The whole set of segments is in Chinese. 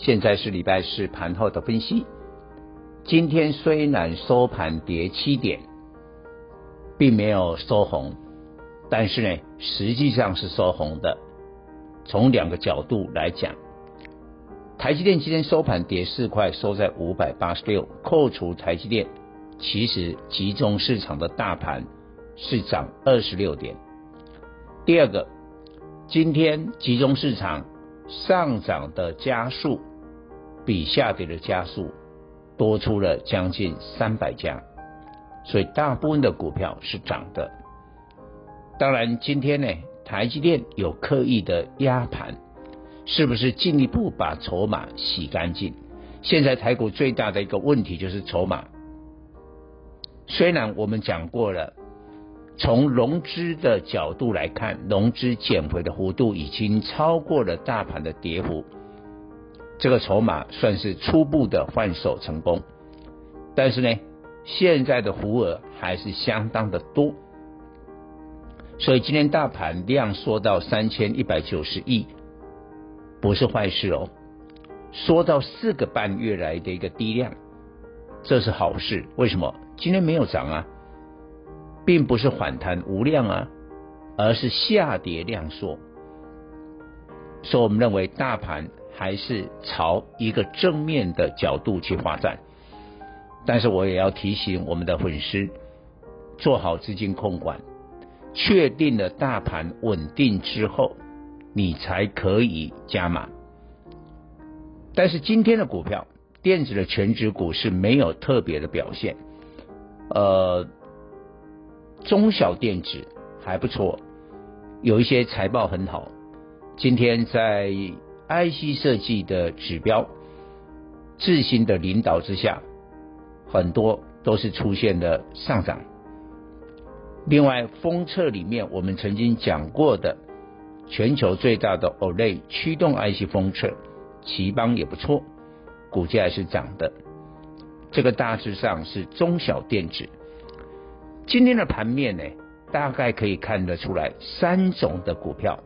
现在是礼拜四盘后的分析。今天虽然收盘跌七点，并没有收红，但是呢，实际上是收红的。从两个角度来讲，台积电今天收盘跌四块，收在五百八十六。扣除台积电，其实集中市场的大盘是涨二十六点。第二个。今天集中市场上涨的加速比下跌的家数多出了将近三百家，所以大部分的股票是涨的。当然，今天呢，台积电有刻意的压盘，是不是进一步把筹码洗干净？现在台股最大的一个问题就是筹码。虽然我们讲过了。从融资的角度来看，融资减回的幅度已经超过了大盘的跌幅，这个筹码算是初步的换手成功。但是呢，现在的幅额还是相当的多，所以今天大盘量缩到三千一百九十亿，不是坏事哦。缩到四个半月来的一个低量，这是好事。为什么？今天没有涨啊。并不是反弹无量啊，而是下跌量缩，所以我们认为大盘还是朝一个正面的角度去发展。但是我也要提醒我们的粉丝，做好资金控管，确定了大盘稳定之后，你才可以加码。但是今天的股票，电子的全指股是没有特别的表现，呃。中小电子还不错，有一些财报很好。今天在 IC 设计的指标智新的领导之下，很多都是出现了上涨。另外，封测里面我们曾经讲过的全球最大的 OLED 驱动 IC 封测，奇邦也不错，股价是涨的。这个大致上是中小电子。今天的盘面呢，大概可以看得出来，三种的股票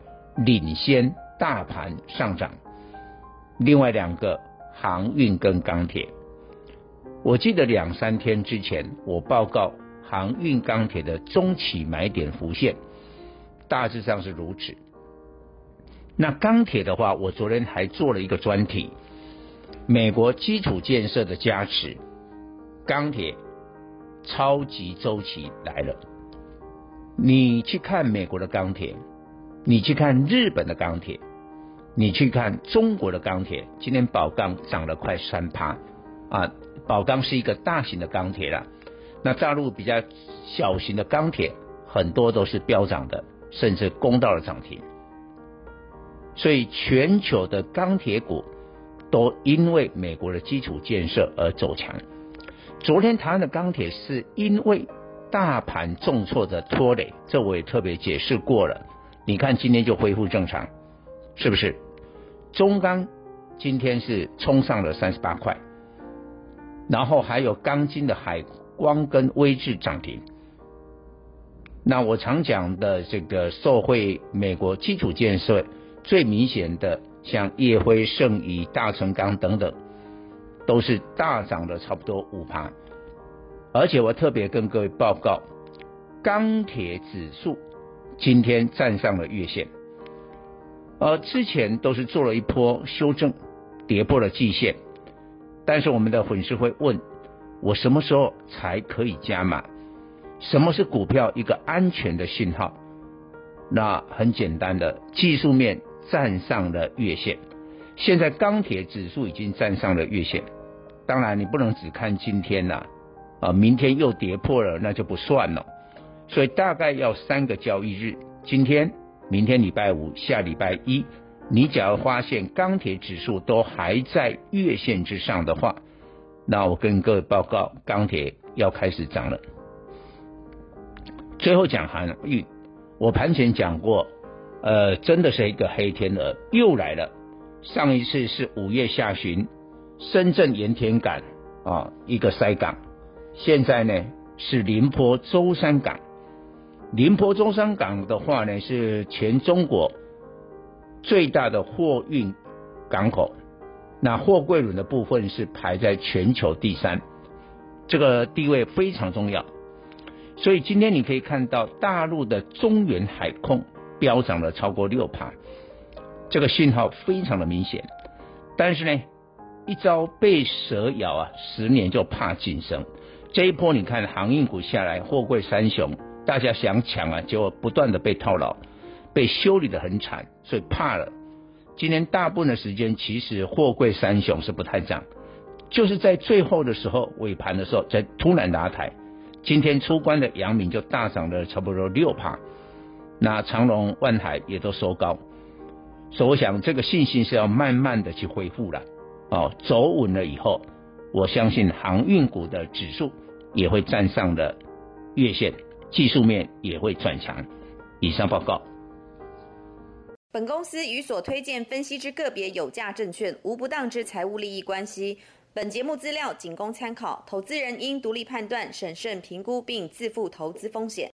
领先大盘上涨，另外两个航运跟钢铁。我记得两三天之前，我报告航运钢铁的中期买点浮现，大致上是如此。那钢铁的话，我昨天还做了一个专题，美国基础建设的加持，钢铁。超级周期来了，你去看美国的钢铁，你去看日本的钢铁，你去看中国的钢铁，今天宝钢涨了快三趴啊！宝钢是一个大型的钢铁了，那大陆比较小型的钢铁很多都是飙涨的，甚至攻到了涨停。所以全球的钢铁股都因为美国的基础建设而走强。昨天台湾的钢铁是因为大盘重挫的拖累，这我也特别解释过了。你看今天就恢复正常，是不是？中钢今天是冲上了三十八块，然后还有钢筋的海光跟威致涨停。那我常讲的这个受惠美国基础建设最明显的，像业辉、圣仪、大成钢等等。都是大涨了差不多五趴，而且我特别跟各位报告，钢铁指数今天站上了月线，而之前都是做了一波修正，跌破了季线，但是我们的粉丝会问，我什么时候才可以加码？什么是股票一个安全的信号？那很简单的，技术面站上了月线。现在钢铁指数已经站上了月线，当然你不能只看今天呐，啊，明天又跌破了，那就不算了。所以大概要三个交易日，今天、明天礼拜五、下礼拜一，你只要发现钢铁指数都还在月线之上的话，那我跟各位报告，钢铁要开始涨了。最后讲航运，我盘前讲过，呃，真的是一个黑天鹅又来了。上一次是五月下旬，深圳盐田港啊一个塞港，现在呢是宁波舟山港。宁波舟山港的话呢是全中国。最大的货运港口，那货柜轮的部分是排在全球第三，这个地位非常重要。所以今天你可以看到大陆的中远海控飙涨了超过六趴，这个信号非常的明显。但是呢，一朝被蛇咬啊，十年就怕井绳。这一波你看航运股下来，货柜三雄，大家想抢啊，结果不断的被套牢。被修理得很惨，所以怕了。今天大部分的时间，其实货柜三雄是不太涨，就是在最后的时候，尾盘的时候，才突然拉抬。今天出关的阳明就大涨了差不多六趴，那长荣、万海也都收高。所以我想，这个信心是要慢慢的去恢复了。哦，走稳了以后，我相信航运股的指数也会站上了月线，技术面也会转强。以上报告。本公司与所推荐分析之个别有价证券无不当之财务利益关系。本节目资料仅供参考，投资人应独立判断、审慎评估并自负投资风险。